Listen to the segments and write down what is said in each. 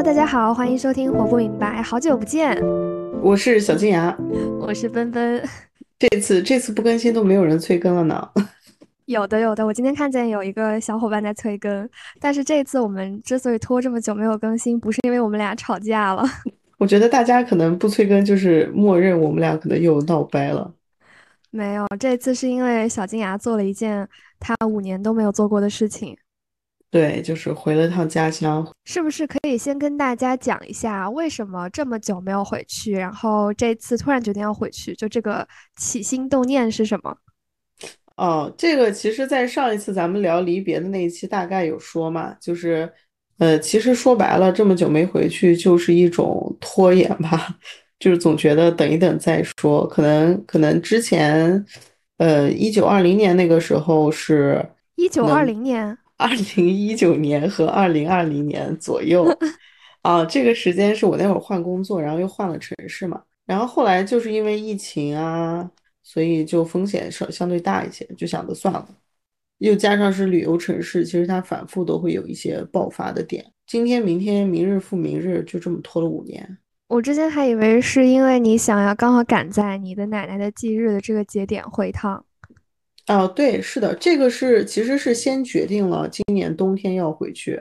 Hello，大家好，欢迎收听《活不明白》，好久不见，我是小金牙，我是奔奔。这次这次不更新都没有人催更了呢。有的有的，我今天看见有一个小伙伴在催更，但是这次我们之所以拖这么久没有更新，不是因为我们俩吵架了。我觉得大家可能不催更，就是默认我们俩可能又闹掰了。没有，这次是因为小金牙做了一件他五年都没有做过的事情。对，就是回了趟家乡。是不是可以先跟大家讲一下，为什么这么久没有回去，然后这次突然决定要回去，就这个起心动念是什么？哦，这个其实，在上一次咱们聊离别的那一期，大概有说嘛，就是，呃，其实说白了，这么久没回去，就是一种拖延吧，就是总觉得等一等再说。可能，可能之前，呃，一九二零年那个时候是，一九二零年，二零一九年和二零二零年左右，啊，这个时间是我那会儿换工作，然后又换了城市嘛，然后后来就是因为疫情啊。所以就风险稍相对大一些，就想着算了。又加上是旅游城市，其实它反复都会有一些爆发的点。今天、明天、明日复明日，就这么拖了五年。我之前还以为是因为你想要刚好赶在你的奶奶的忌日的这个节点回趟。哦，对，是的，这个是其实是先决定了今年冬天要回去，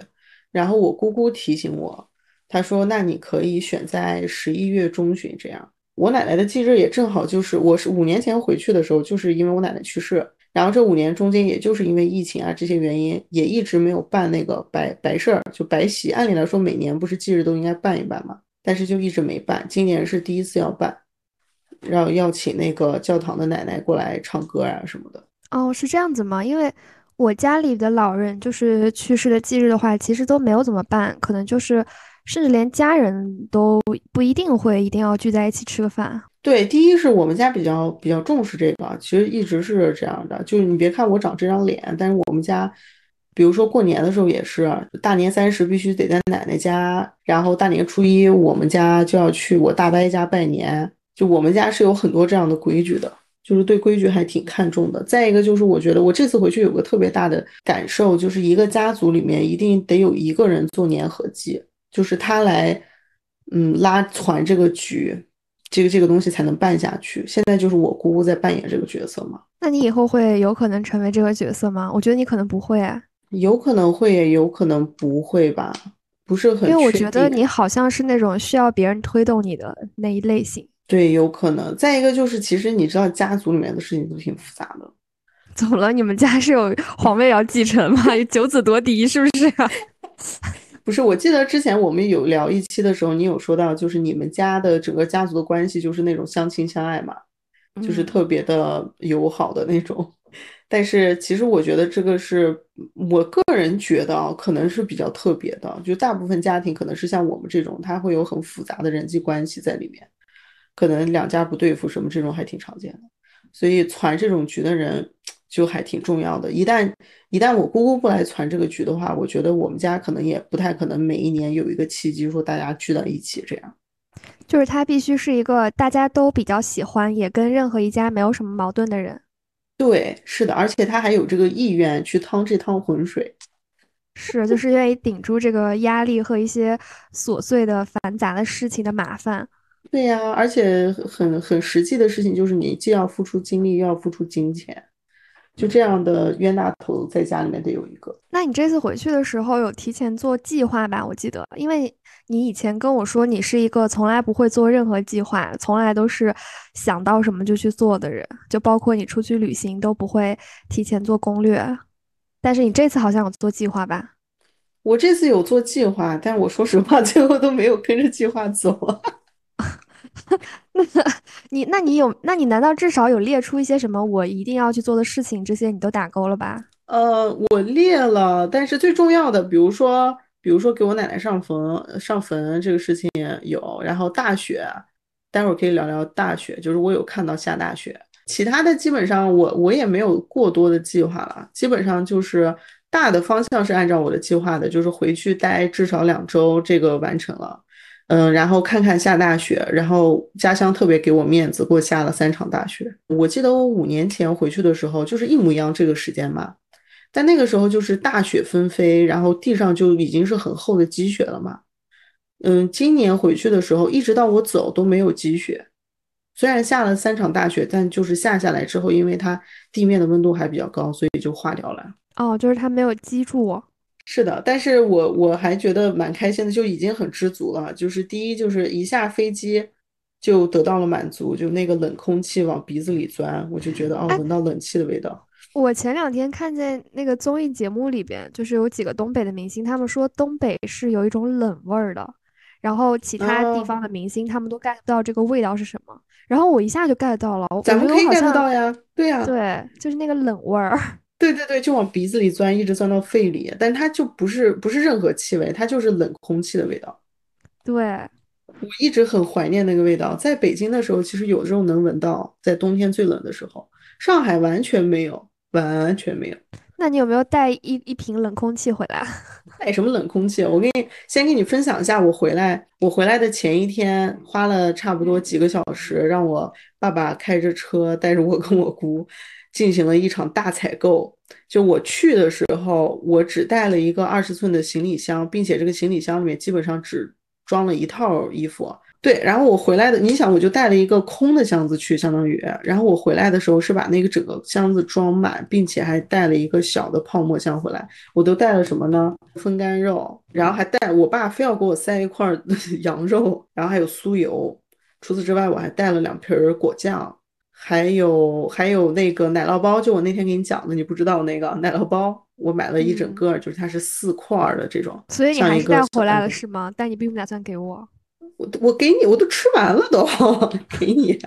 然后我姑姑提醒我，她说：“那你可以选在十一月中旬这样。”我奶奶的忌日也正好就是，我是五年前回去的时候，就是因为我奶奶去世，然后这五年中间，也就是因为疫情啊这些原因，也一直没有办那个白白事儿，就白喜。按理来说，每年不是忌日都应该办一办嘛，但是就一直没办。今年是第一次要办，然后要请那个教堂的奶奶过来唱歌啊什么的。哦，是这样子吗？因为我家里的老人就是去世的忌日的话，其实都没有怎么办，可能就是。甚至连家人都不一定会一定要聚在一起吃个饭。对，第一是我们家比较比较重视这个，其实一直是这样的。就是你别看我长这张脸，但是我们家，比如说过年的时候也是，大年三十必须得在奶奶家，然后大年初一我们家就要去我大伯家拜年。就我们家是有很多这样的规矩的，就是对规矩还挺看重的。再一个就是我觉得我这次回去有个特别大的感受，就是一个家族里面一定得有一个人做粘合剂。就是他来，嗯，拉团这个局，这个这个东西才能办下去。现在就是我姑姑在扮演这个角色嘛。那你以后会有可能成为这个角色吗？我觉得你可能不会啊。有可能会，也有可能不会吧，不是很。因为我觉得你好像是那种需要别人推动你的那一类型。对，有可能。再一个就是，其实你知道，家族里面的事情都挺复杂的。怎么了？你们家是有皇位要继承吗？九子夺嫡是不是啊？不是，我记得之前我们有聊一期的时候，你有说到，就是你们家的整个家族的关系就是那种相亲相爱嘛，就是特别的友好的那种。但是其实我觉得这个是我个人觉得啊，可能是比较特别的。就大部分家庭可能是像我们这种，他会有很复杂的人际关系在里面，可能两家不对付什么这种还挺常见的。所以攒这种局的人。就还挺重要的，一旦一旦我姑姑不来攒这个局的话，我觉得我们家可能也不太可能每一年有一个契机说大家聚到一起这样。就是他必须是一个大家都比较喜欢，也跟任何一家没有什么矛盾的人。对，是的，而且他还有这个意愿去趟这趟浑水。是，就是愿意顶住这个压力和一些琐碎的繁杂的事情的麻烦。对呀，而且很很实际的事情就是你既要付出精力，又要付出金钱。就这样的冤大头在家里面得有一个。那你这次回去的时候有提前做计划吧？我记得，因为你以前跟我说你是一个从来不会做任何计划，从来都是想到什么就去做的人，就包括你出去旅行都不会提前做攻略。但是你这次好像有做计划吧？我这次有做计划，但是我说实话，最后都没有跟着计划走。那你，那你有，那你难道至少有列出一些什么我一定要去做的事情？这些你都打勾了吧？呃，我列了，但是最重要的，比如说，比如说给我奶奶上坟，上坟这个事情有，然后大雪，待会儿可以聊聊大雪，就是我有看到下大雪，其他的基本上我我也没有过多的计划了，基本上就是大的方向是按照我的计划的，就是回去待至少两周，这个完成了。嗯，然后看看下大雪，然后家乡特别给我面子，给我下了三场大雪。我记得我五年前回去的时候，就是一模一样这个时间嘛，但那个时候就是大雪纷飞，然后地上就已经是很厚的积雪了嘛。嗯，今年回去的时候，一直到我走都没有积雪。虽然下了三场大雪，但就是下下来之后，因为它地面的温度还比较高，所以就化掉了。哦，就是它没有积住。是的，但是我我还觉得蛮开心的，就已经很知足了。就是第一，就是一下飞机就得到了满足，就那个冷空气往鼻子里钻，我就觉得哦，闻到冷气的味道。我前两天看见那个综艺节目里边，就是有几个东北的明星，他们说东北是有一种冷味儿的，然后其他地方的明星他们都 get 不到这个味道是什么，然后我一下就 get 到了。咱们可以 get 到呀，对呀，对，就是那个冷味儿。对对对，就往鼻子里钻，一直钻到肺里，但它就不是不是任何气味，它就是冷空气的味道。对，我一直很怀念那个味道。在北京的时候，其实有时候能闻到，在冬天最冷的时候，上海完全没有，完全没有。那你有没有带一一瓶冷空气回来？带什么冷空气？我给你先给你分享一下，我回来，我回来的前一天花了差不多几个小时，让我爸爸开着车带着我跟我姑。进行了一场大采购。就我去的时候，我只带了一个二十寸的行李箱，并且这个行李箱里面基本上只装了一套衣服。对，然后我回来的，你想，我就带了一个空的箱子去，相当于。然后我回来的时候是把那个整个箱子装满，并且还带了一个小的泡沫箱回来。我都带了什么呢？风干肉，然后还带我爸非要给我塞一块 羊肉，然后还有酥油。除此之外，我还带了两瓶果酱。还有还有那个奶酪包，就我那天给你讲的，你不知道那个奶酪包，我买了一整个，就是它是四块的这种。所以你还是带回来了是吗？但你并不打算给我。我我给你，我都吃完了都，给你。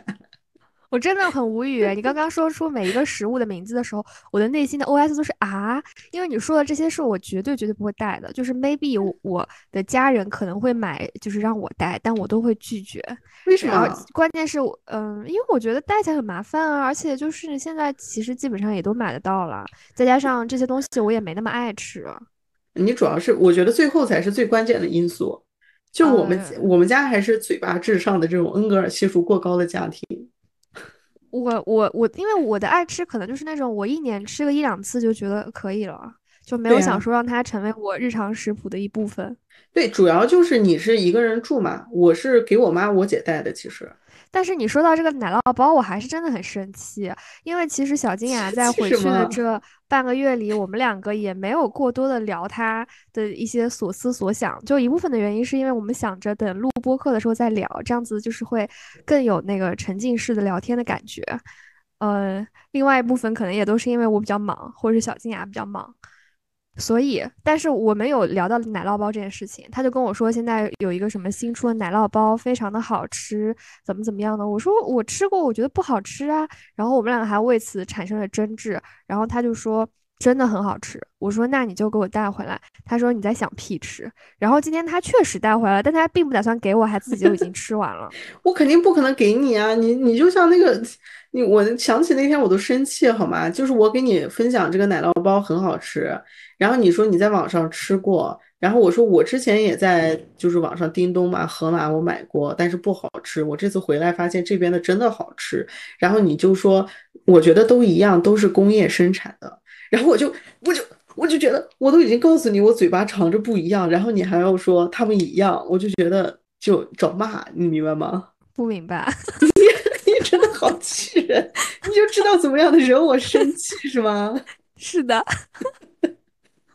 我真的很无语。你刚刚说出每一个食物的名字的时候，我的内心的 OS 都是啊，因为你说的这些是我绝对绝对不会带的。就是 maybe 我的家人可能会买，就是让我带，但我都会拒绝。为什么？关键是，嗯，因为我觉得带起来很麻烦啊，而且就是现在其实基本上也都买得到了，再加上这些东西我也没那么爱吃。你主要是我觉得最后才是最关键的因素，就我们我们家还是嘴巴至上的这种恩格尔系数过高的家庭。我我我，因为我的爱吃可能就是那种我一年吃个一两次就觉得可以了，就没有想说让它成为我日常食谱的一部分。对，主要就是你是一个人住嘛，我是给我妈我姐带的，其实。但是你说到这个奶酪包，我还是真的很生气，因为其实小金牙在回去的这半个月里，我们两个也没有过多的聊他的一些所思所想。就一部分的原因是因为我们想着等录播课的时候再聊，这样子就是会更有那个沉浸式的聊天的感觉。呃，另外一部分可能也都是因为我比较忙，或者是小金牙比较忙。所以，但是我们有聊到奶酪包这件事情，他就跟我说现在有一个什么新出的奶酪包，非常的好吃，怎么怎么样的。我说我吃过，我觉得不好吃啊。然后我们两个还为此产生了争执。然后他就说真的很好吃。我说那你就给我带回来。他说你在想屁吃。然后今天他确实带回来，但他并不打算给我，还自己就已经吃完了。我肯定不可能给你啊！你你就像那个。你我想起那天我都生气好吗？就是我给你分享这个奶酪包很好吃，然后你说你在网上吃过，然后我说我之前也在就是网上叮咚嘛、盒马我买过，但是不好吃。我这次回来发现这边的真的好吃，然后你就说我觉得都一样，都是工业生产的，然后我就我就我就觉得我都已经告诉你我嘴巴长着不一样，然后你还要说他们一样，我就觉得就找骂，你明白吗？不明白。你真的好气人，你就知道怎么样的惹我生气是吗？是的，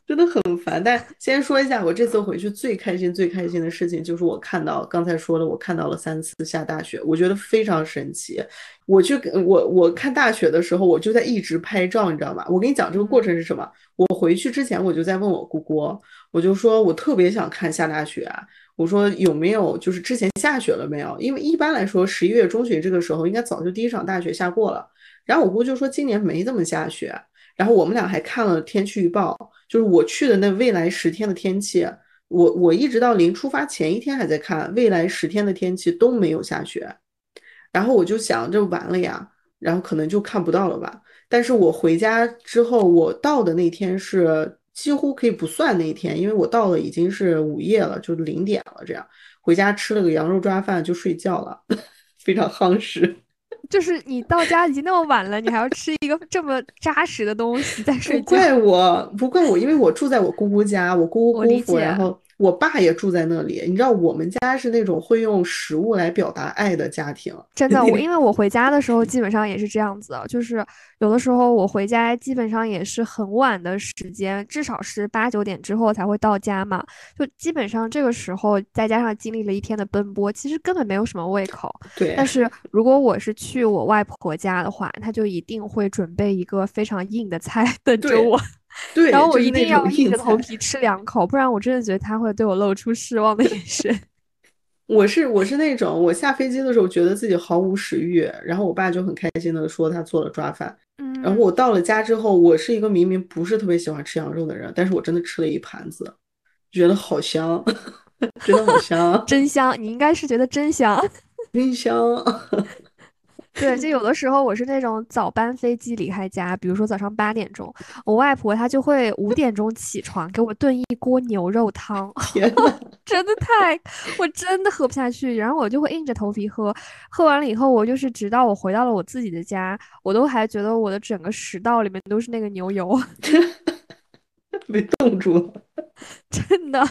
真的很烦。但先说一下，我这次回去最开心、最开心的事情就是我看到刚才说的，我看到了三次下大雪，我觉得非常神奇。我去，我我看大雪的时候，我就在一直拍照，你知道吗？我跟你讲这个过程是什么？我回去之前我就在问我姑姑，我就说我特别想看下大雪。我说有没有就是之前下雪了没有？因为一般来说十一月中旬这个时候应该早就第一场大雪下过了。然后我姑就说今年没怎么下雪。然后我们俩还看了天气预报，就是我去的那未来十天的天气，我我一直到临出发前一天还在看未来十天的天气都没有下雪。然后我就想这完了呀，然后可能就看不到了吧。但是我回家之后，我到的那天是。几乎可以不算那一天，因为我到了已经是午夜了，就零点了。这样回家吃了个羊肉抓饭就睡觉了，非常夯实。就是你到家已经那么晚了，你还要吃一个这么扎实的东西再睡觉？不怪我，不怪我，因为我住在我姑姑家，我姑姑姑父，然后我爸也住在那里。你知道，我们家是那种会用食物来表达爱的家庭。真的，我因为我回家的时候基本上也是这样子，就是有的时候我回家基本上也是很晚的时间，至少是八九点之后才会到家嘛。就基本上这个时候，再加上经历了一天的奔波，其实根本没有什么胃口。对。但是如果我是去我外婆家的话，她就一定会准备一个非常硬的菜 等着我。对，然后我一定要硬着头皮吃两口，不然我真的觉得他会对我露出失望的眼神。我是我是那种，我下飞机的时候觉得自己毫无食欲，然后我爸就很开心的说他做了抓饭。嗯，然后我到了家之后，我是一个明明不是特别喜欢吃羊肉的人，但是我真的吃了一盘子，觉得好香，真的好香，真香！你应该是觉得真香，真香。对，就有的 时候我是那种早班飞机离开家，比如说早上八点钟，我外婆她就会五点钟起床给我炖一锅牛肉汤 真的太，我真的喝不下去，然后我就会硬着头皮喝，喝完了以后，我就是直到我回到了我自己的家，我都还觉得我的整个食道里面都是那个牛油，被冻住了，真的。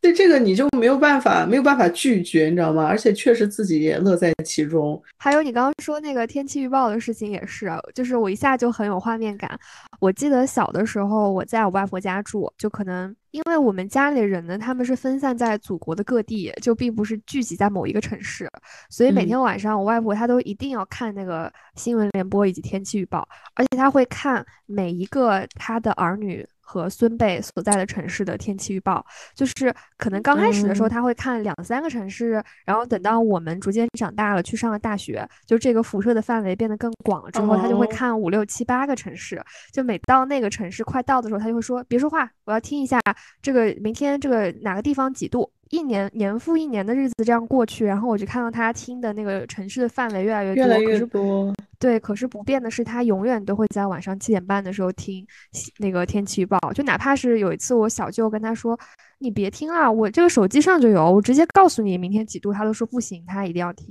对这个你就没有办法，没有办法拒绝，你知道吗？而且确实自己也乐在其中。还有你刚刚说那个天气预报的事情也是，就是我一下就很有画面感。我记得小的时候我在我外婆家住，就可能因为我们家里人呢，他们是分散在祖国的各地，就并不是聚集在某一个城市，所以每天晚上我外婆她都一定要看那个新闻联播以及天气预报，而且她会看每一个她的儿女。和孙辈所在的城市的天气预报，就是可能刚开始的时候他会看两三个城市，然后等到我们逐渐长大了，去上了大学，就这个辐射的范围变得更广了之后，他就会看五六七八个城市。就每到那个城市快到的时候，他就会说：“别说话，我要听一下这个明天这个哪个地方几度。”一年年复一年的日子这样过去，然后我就看到他听的那个城市的范围越来越多，越来越多。对，可是不变的是，他永远都会在晚上七点半的时候听那个天气预报。就哪怕是有一次我小舅跟他说：“你别听了，我这个手机上就有，我直接告诉你明天几度。”他都说不行，他一定要听。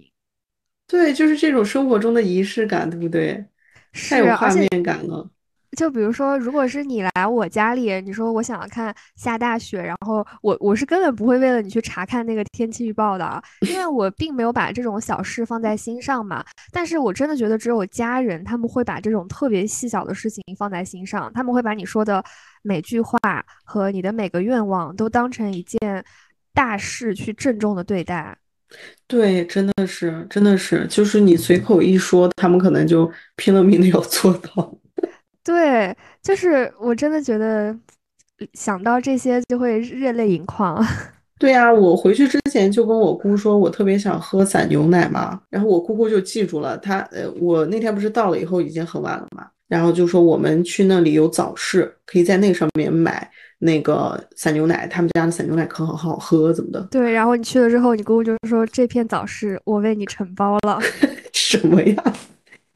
对，就是这种生活中的仪式感，对不对？太有画面感了。就比如说，如果是你来我家里，你说我想要看下大雪，然后我我是根本不会为了你去查看那个天气预报的，因为我并没有把这种小事放在心上嘛。但是我真的觉得只有家人他们会把这种特别细小的事情放在心上，他们会把你说的每句话和你的每个愿望都当成一件大事去郑重的对待。对，真的是，真的是，就是你随口一说，他们可能就拼了命的要做到。对，就是我真的觉得想到这些就会热泪盈眶。对呀，我回去之前就跟我姑说，我特别想喝散牛奶嘛，然后我姑姑就记住了。她呃，我那天不是到了以后已经很晚了嘛，然后就说我们去那里有早市，可以在那上面买那个散牛奶，他们家的散牛奶可好好喝，怎么的？对，然后你去了之后，你姑姑就说这片早市我为你承包了。什么呀？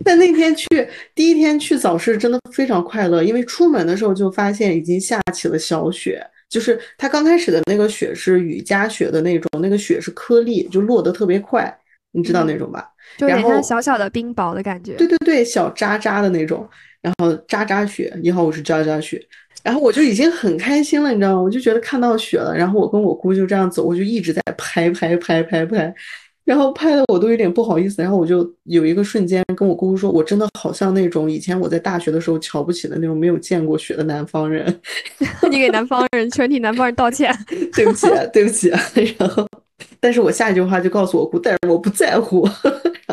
但那天去第一天去早市真的非常快乐，因为出门的时候就发现已经下起了小雪，就是它刚开始的那个雪是雨夹雪的那种，那个雪是颗粒，就落得特别快，你知道那种吧？就有点像小小的冰雹的感觉。对对对，小渣渣的那种，然后渣渣雪，你好，我是渣渣雪，然后我就已经很开心了，你知道吗？我就觉得看到雪了，然后我跟我姑就这样走，我就一直在拍拍拍拍拍。然后拍的我都有点不好意思，然后我就有一个瞬间跟我姑姑说，我真的好像那种以前我在大学的时候瞧不起的那种没有见过雪的南方人。你给南方人全体南方人道歉，对不起，对不起。然后，但是我下一句话就告诉我姑，但是我不在乎。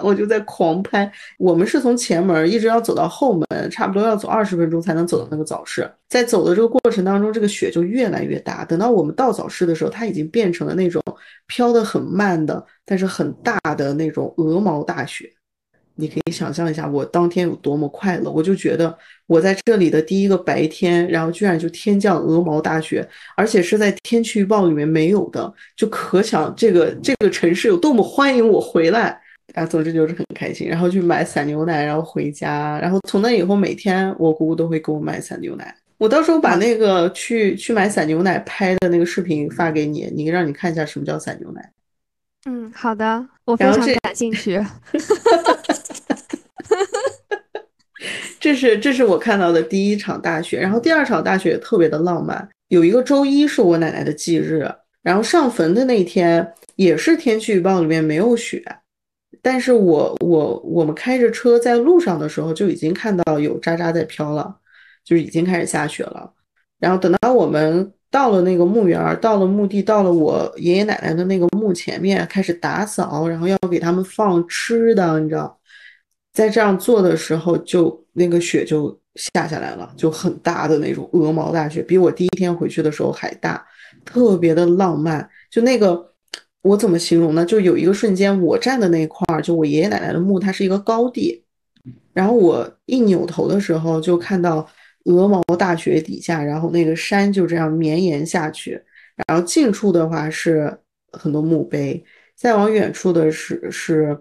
我就在狂拍。我们是从前门一直要走到后门，差不多要走二十分钟才能走到那个早市。在走的这个过程当中，这个雪就越来越大。等到我们到早市的时候，它已经变成了那种飘得很慢的，但是很大的那种鹅毛大雪。你可以想象一下，我当天有多么快乐。我就觉得我在这里的第一个白天，然后居然就天降鹅毛大雪，而且是在天气预报里面没有的，就可想这个这个城市有多么欢迎我回来。啊，总之就是很开心，然后去买散牛奶，然后回家，然后从那以后每天我姑姑都会给我买散牛奶。我到时候把那个去去买散牛奶拍的那个视频发给你，你让你看一下什么叫散牛奶。嗯，好的，我非常感兴趣。这是这是我看到的第一场大雪，然后第二场大雪也特别的浪漫。有一个周一是我奶奶的忌日，然后上坟的那天也是天气预报里面没有雪，但是我我我们开着车在路上的时候就已经看到有渣渣在飘了，就是已经开始下雪了。然后等到我们到了那个墓园，到了墓地，到了我爷爷奶奶的那个墓前面，开始打扫，然后要给他们放吃的，你知道，在这样做的时候，就那个雪就下下来了，就很大的那种鹅毛大雪，比我第一天回去的时候还大，特别的浪漫。就那个，我怎么形容呢？就有一个瞬间，我站的那块儿，就我爷爷奶奶的墓，它是一个高地，然后我一扭头的时候，就看到。鹅毛大雪底下，然后那个山就这样绵延下去，然后近处的话是很多墓碑，再往远处的是是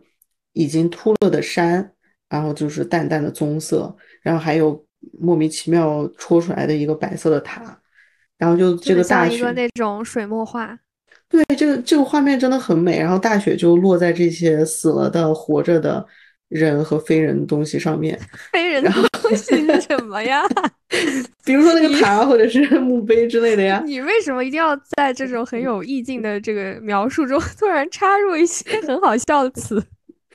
已经秃了的山，然后就是淡淡的棕色，然后还有莫名其妙戳出来的一个白色的塔，然后就这个大雪，一个那种水墨画，对，这个这个画面真的很美，然后大雪就落在这些死了的、活着的。人和非人的东西上面，非人的东西是什么呀？比如说那个塔或者是 墓碑之类的呀。你为什么一定要在这种很有意境的这个描述中突然插入一些很好笑的词？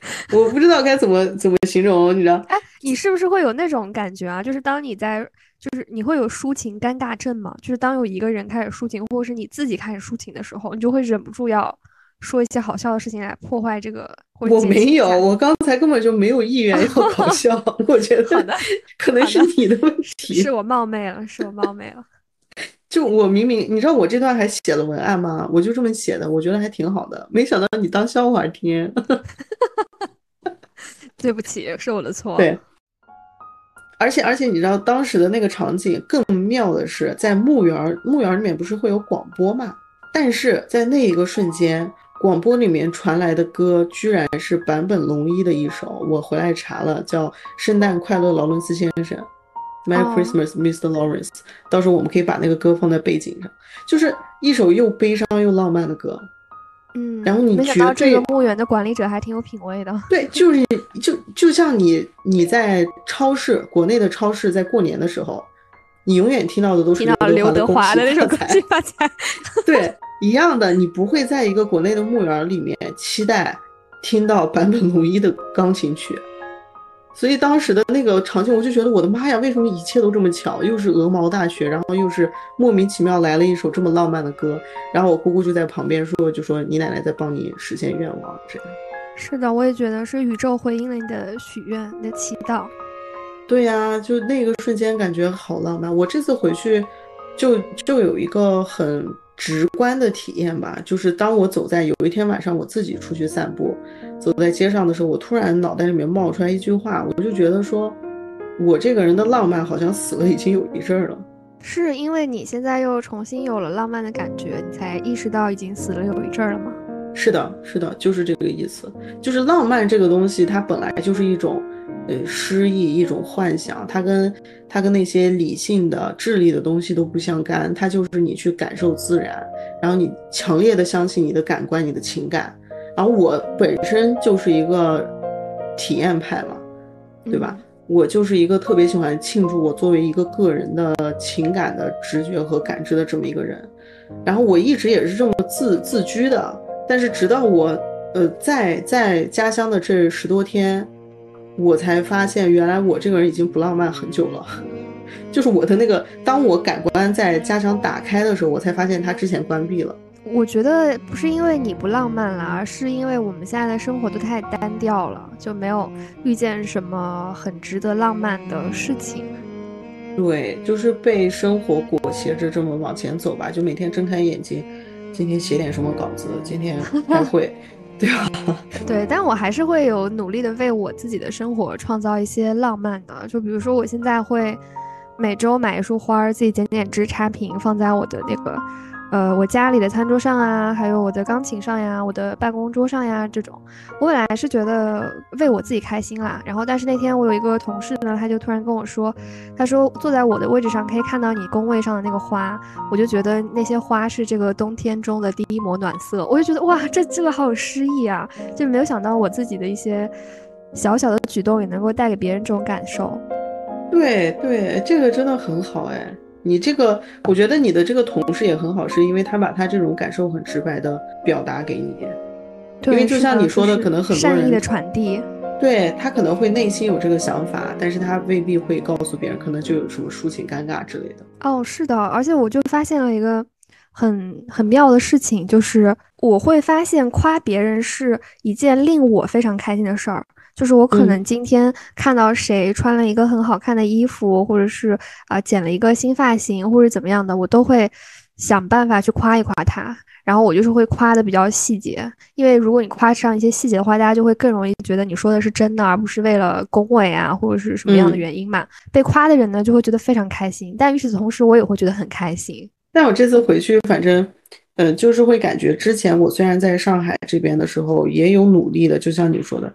我不知道该怎么怎么形容，你知道？哎，你是不是会有那种感觉啊？就是当你在，就是你会有抒情尴尬症吗？就是当有一个人开始抒情，或者是你自己开始抒情的时候，你就会忍不住要。说一些好笑的事情来破坏这个，我没有，我刚才根本就没有意愿要 搞笑。我觉得好的，可能是你的问题，是我冒昧了，是我冒昧了。就我明明，你知道我这段还写了文案吗？我就这么写的，我觉得还挺好的。没想到你当笑话听，对不起，是我的错。对，而且而且你知道当时的那个场景更妙的是，在墓园墓园里面不是会有广播嘛？但是在那一个瞬间。广播里面传来的歌，居然是坂本龙一的一首。我回来查了，叫《圣诞快乐，劳伦斯先生》，Merry Christmas, Mr. Lawrence。到时候我们可以把那个歌放在背景上，就是一首又悲伤又浪漫的歌。嗯，然后你觉得这个墓园的管理者还挺有品位的。对，就是就就像你你在超市，国内的超市，在过年的时候，你永远听到的都是刘德华的那首《恭喜发财》。对。一样的，你不会在一个国内的墓园里面期待听到坂本龙一的钢琴曲，所以当时的那个场景，我就觉得我的妈呀，为什么一切都这么巧？又是鹅毛大雪，然后又是莫名其妙来了一首这么浪漫的歌，然后我姑姑就在旁边说，就说你奶奶在帮你实现愿望，这样。是的，我也觉得是宇宙回应了你的许愿，你的祈祷。对呀，就那个瞬间感觉好浪漫。我这次回去，就就有一个很。直观的体验吧，就是当我走在有一天晚上我自己出去散步，走在街上的时候，我突然脑袋里面冒出来一句话，我就觉得说，我这个人的浪漫好像死了已经有一阵儿了。是因为你现在又重新有了浪漫的感觉，你才意识到已经死了有一阵儿了吗？是的，是的，就是这个意思。就是浪漫这个东西，它本来就是一种。呃，诗意一种幻想，它跟它跟那些理性的、智力的东西都不相干，它就是你去感受自然，然后你强烈的相信你的感官、你的情感。然后我本身就是一个体验派嘛，对吧？我就是一个特别喜欢庆祝我作为一个个人的情感的直觉和感知的这么一个人。然后我一直也是这么自自居的，但是直到我呃在在家乡的这十多天。我才发现，原来我这个人已经不浪漫很久了。就是我的那个，当我感官在家长打开的时候，我才发现它之前关闭了。我觉得不是因为你不浪漫了，而是因为我们现在的生活都太单调了，就没有遇见什么很值得浪漫的事情。对，就是被生活裹挟着这么往前走吧，就每天睁开眼睛，今天写点什么稿子，今天开会。对吧，对，但我还是会有努力的为我自己的生活创造一些浪漫的，就比如说我现在会每周买一束花，自己剪剪枝插瓶，放在我的那个。呃，我家里的餐桌上啊，还有我的钢琴上呀，我的办公桌上呀，这种，我本来是觉得为我自己开心啦。然后，但是那天我有一个同事呢，他就突然跟我说，他说坐在我的位置上可以看到你工位上的那个花，我就觉得那些花是这个冬天中的第一抹暖色，我就觉得哇，这这个好有诗意啊，就没有想到我自己的一些小小的举动也能够带给别人这种感受。对对，这个真的很好哎。你这个，我觉得你的这个同事也很好，是因为他把他这种感受很直白的表达给你。因为就像你说的，可能很多人善意的传递。对他可能会内心有这个想法，但是他未必会告诉别人，可能就有什么抒情尴尬之类的。哦，是的，而且我就发现了一个很很妙的事情，就是我会发现夸别人是一件令我非常开心的事儿。就是我可能今天看到谁穿了一个很好看的衣服，或者是啊剪了一个新发型，或者怎么样的，我都会想办法去夸一夸他。然后我就是会夸的比较细节，因为如果你夸上一些细节的话，大家就会更容易觉得你说的是真的，而不是为了恭维啊，或者是什么样的原因嘛。被夸的人呢，就会觉得非常开心，但与此同时，我也会觉得很开心。但我这次回去，反正，嗯，就是会感觉之前我虽然在上海这边的时候也有努力的，就像你说的，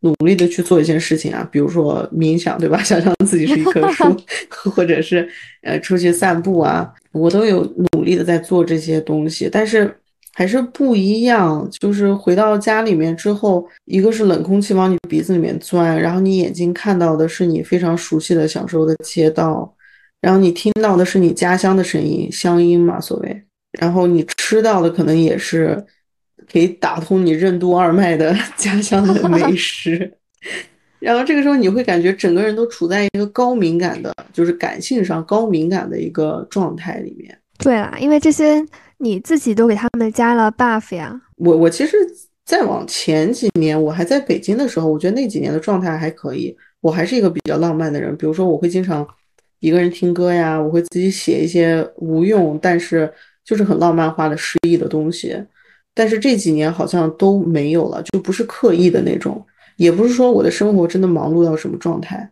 努力的去做一件事情啊，比如说冥想，对吧？想象自己是一棵树，或者是呃出去散步啊。我都有努力的在做这些东西，但是还是不一样。就是回到家里面之后，一个是冷空气往你鼻子里面钻，然后你眼睛看到的是你非常熟悉的、小时候的街道，然后你听到的是你家乡的声音，乡音嘛，所谓。然后你吃到的可能也是可以打通你任督二脉的家乡的美食。然后这个时候你会感觉整个人都处在一个高敏感的，就是感性上高敏感的一个状态里面。对啦，因为这些你自己都给他们加了 buff 呀。我我其实再往前几年，我还在北京的时候，我觉得那几年的状态还可以。我还是一个比较浪漫的人，比如说我会经常一个人听歌呀，我会自己写一些无用但是就是很浪漫化的诗意的东西。但是这几年好像都没有了，就不是刻意的那种。也不是说我的生活真的忙碌到什么状态，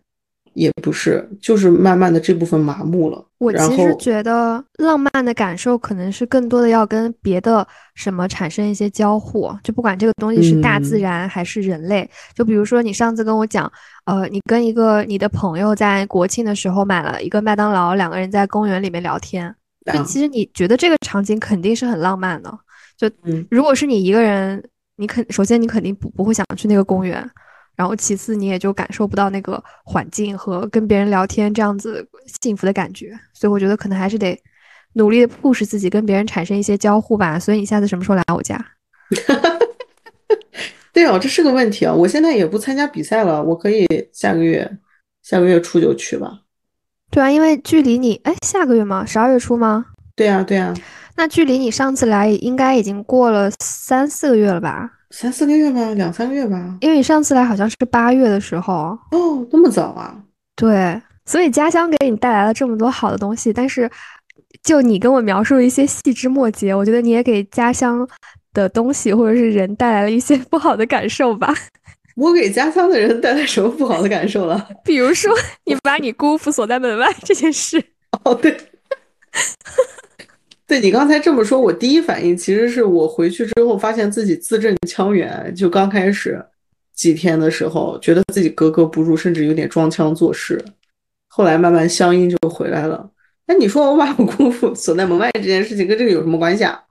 也不是，就是慢慢的这部分麻木了。我其实觉得浪漫的感受可能是更多的要跟别的什么产生一些交互，就不管这个东西是大自然还是人类。就比如说你上次跟我讲，呃，你跟一个你的朋友在国庆的时候买了一个麦当劳，两个人在公园里面聊天。就其实你觉得这个场景肯定是很浪漫的。就如果是你一个人。你肯首先你肯定不不会想去那个公园，然后其次你也就感受不到那个环境和跟别人聊天这样子幸福的感觉，所以我觉得可能还是得努力的 push 自己跟别人产生一些交互吧。所以你下次什么时候来我家？对哦，这是个问题啊！我现在也不参加比赛了，我可以下个月下个月初就去吧。对啊，因为距离你哎下个月吗？十二月初吗？对啊，对啊。那距离你上次来应该已经过了三四个月了吧？三四个月吧，两三个月吧。因为你上次来好像是八月的时候哦，那么早啊？对，所以家乡给你带来了这么多好的东西，但是就你跟我描述一些细枝末节，我觉得你也给家乡的东西或者是人带来了一些不好的感受吧？我给家乡的人带来什么不好的感受了？比如说你把你姑父锁在门外这件事。哦，对。对你刚才这么说，我第一反应其实是我回去之后发现自己字正腔圆，就刚开始几天的时候，觉得自己格格不入，甚至有点装腔作势。后来慢慢乡音就回来了。那你说我把我姑父锁在门外这件事情跟这个有什么关系啊？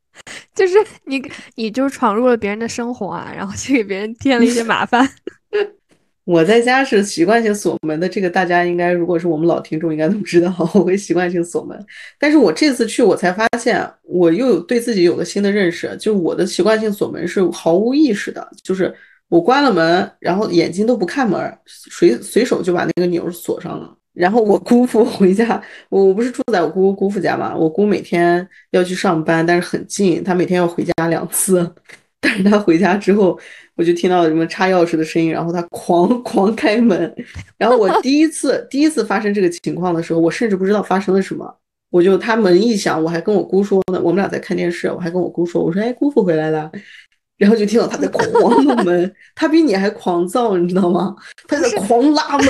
就是你，你就闯入了别人的生活啊，然后去给别人添了一些麻烦。我在家是习惯性锁门的，这个大家应该，如果是我们老听众，应该都知道，我会习惯性锁门。但是我这次去，我才发现，我又有对自己有了新的认识，就我的习惯性锁门是毫无意识的，就是我关了门，然后眼睛都不看门，随随手就把那个钮锁上了。然后我姑父回家，我我不是住在我姑姑姑父家嘛，我姑每天要去上班，但是很近，她每天要回家两次，但是他回家之后。我就听到什么插钥匙的声音，然后他狂 狂开门，然后我第一次第一次发生这个情况的时候，我甚至不知道发生了什么，我就他门一响，我还跟我姑说呢，我们俩在看电视，我还跟我姑说，我说哎姑父回来了，然后就听到他在狂弄门，他比你还狂躁，你知道吗？他在狂拉门，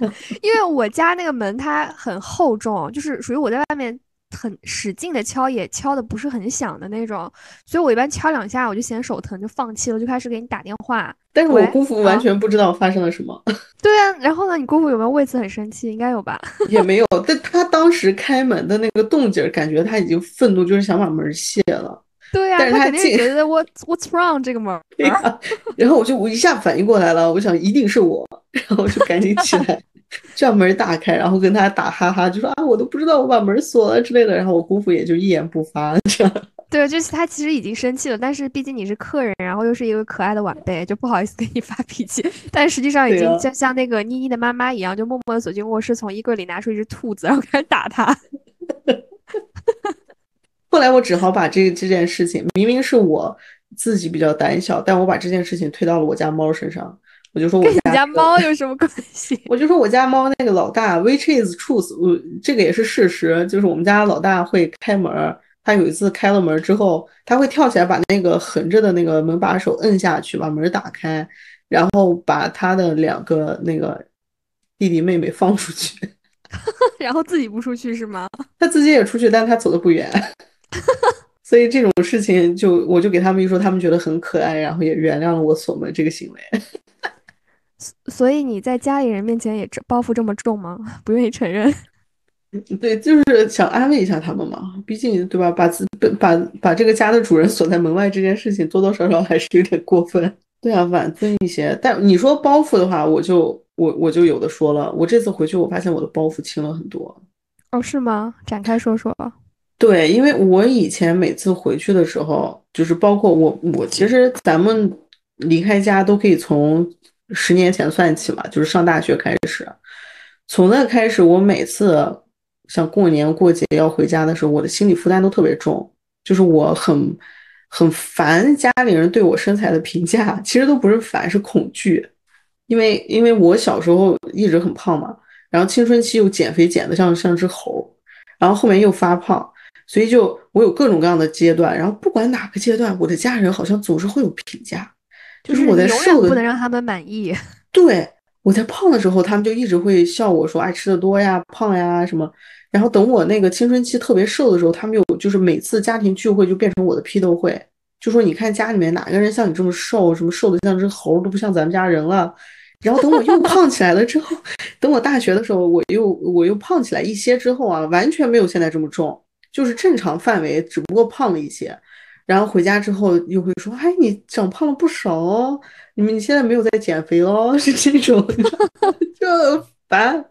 因为我家那个门它很厚重，就是属于我在外面。很使劲的敲也敲的不是很响的那种，所以我一般敲两下我就嫌手疼就放弃了，就开始给你打电话。但是我姑父完全不知道发生了什么。对啊，然后呢，你姑父有没有为此很生气？应该有吧？也没有，但他当时开门的那个动静，感觉他已经愤怒，就是想把门卸了。对呀，但是他肯定觉得 What What's wrong 这个门。然后我就我一下反应过来了，我想一定是我，然后我就赶紧起来。将门打开，然后跟他打哈哈，就说啊，我都不知道我把门锁了之类的。然后我姑父也就一言不发，这样。对，就是他其实已经生气了，但是毕竟你是客人，然后又是一个可爱的晚辈，就不好意思跟你发脾气。但实际上已经像像那个妮妮的妈妈一样，就默默的走进卧室，从衣柜里拿出一只兔子，然后开始打他。后来我只好把这这件事情，明明是我自己比较胆小，但我把这件事情推到了我家猫身上。我就说我家猫有什么关系？我就说我家猫那个老大，which is truth，我这个也是事实，就是我们家老大会开门。他有一次开了门之后，他会跳起来把那个横着的那个门把手摁下去，把门打开，然后把他的两个那个弟弟妹妹放出去，然后自己不出去是吗？他自己也出去，但他走的不远。所以这种事情就我就给他们一说，他们觉得很可爱，然后也原谅了我锁门这个行为。所以你在家里人面前也包袱这么重吗？不愿意承认？对，就是想安慰一下他们嘛。毕竟，对吧？把自把把这个家的主人锁在门外这件事情，多多少少还是有点过分。对啊，晚尊一些。但你说包袱的话，我就我我就有的说了。我这次回去，我发现我的包袱轻了很多。哦，是吗？展开说说。对，因为我以前每次回去的时候，就是包括我我其实咱们离开家都可以从十年前算起嘛，就是上大学开始。从那开始，我每次。像过年过节要回家的时候，我的心理负担都特别重，就是我很很烦家里人对我身材的评价，其实都不是烦，是恐惧，因为因为我小时候一直很胖嘛，然后青春期又减肥减的像像只猴，然后后面又发胖，所以就我有各种各样的阶段，然后不管哪个阶段，我的家人好像总是会有评价，就是我在瘦的不能让他们满意，对我在胖的时候，他们就一直会笑我说爱吃的多呀，胖呀什么。然后等我那个青春期特别瘦的时候，他们又就是每次家庭聚会就变成我的批斗会，就说你看家里面哪个人像你这么瘦，什么瘦的像只猴都不像咱们家人了。然后等我又胖起来了之后，等我大学的时候我又我又胖起来一些之后啊，完全没有现在这么重，就是正常范围，只不过胖了一些。然后回家之后又会说，哎，你长胖了不少哦，你们你现在没有在减肥喽，是这种，就很烦。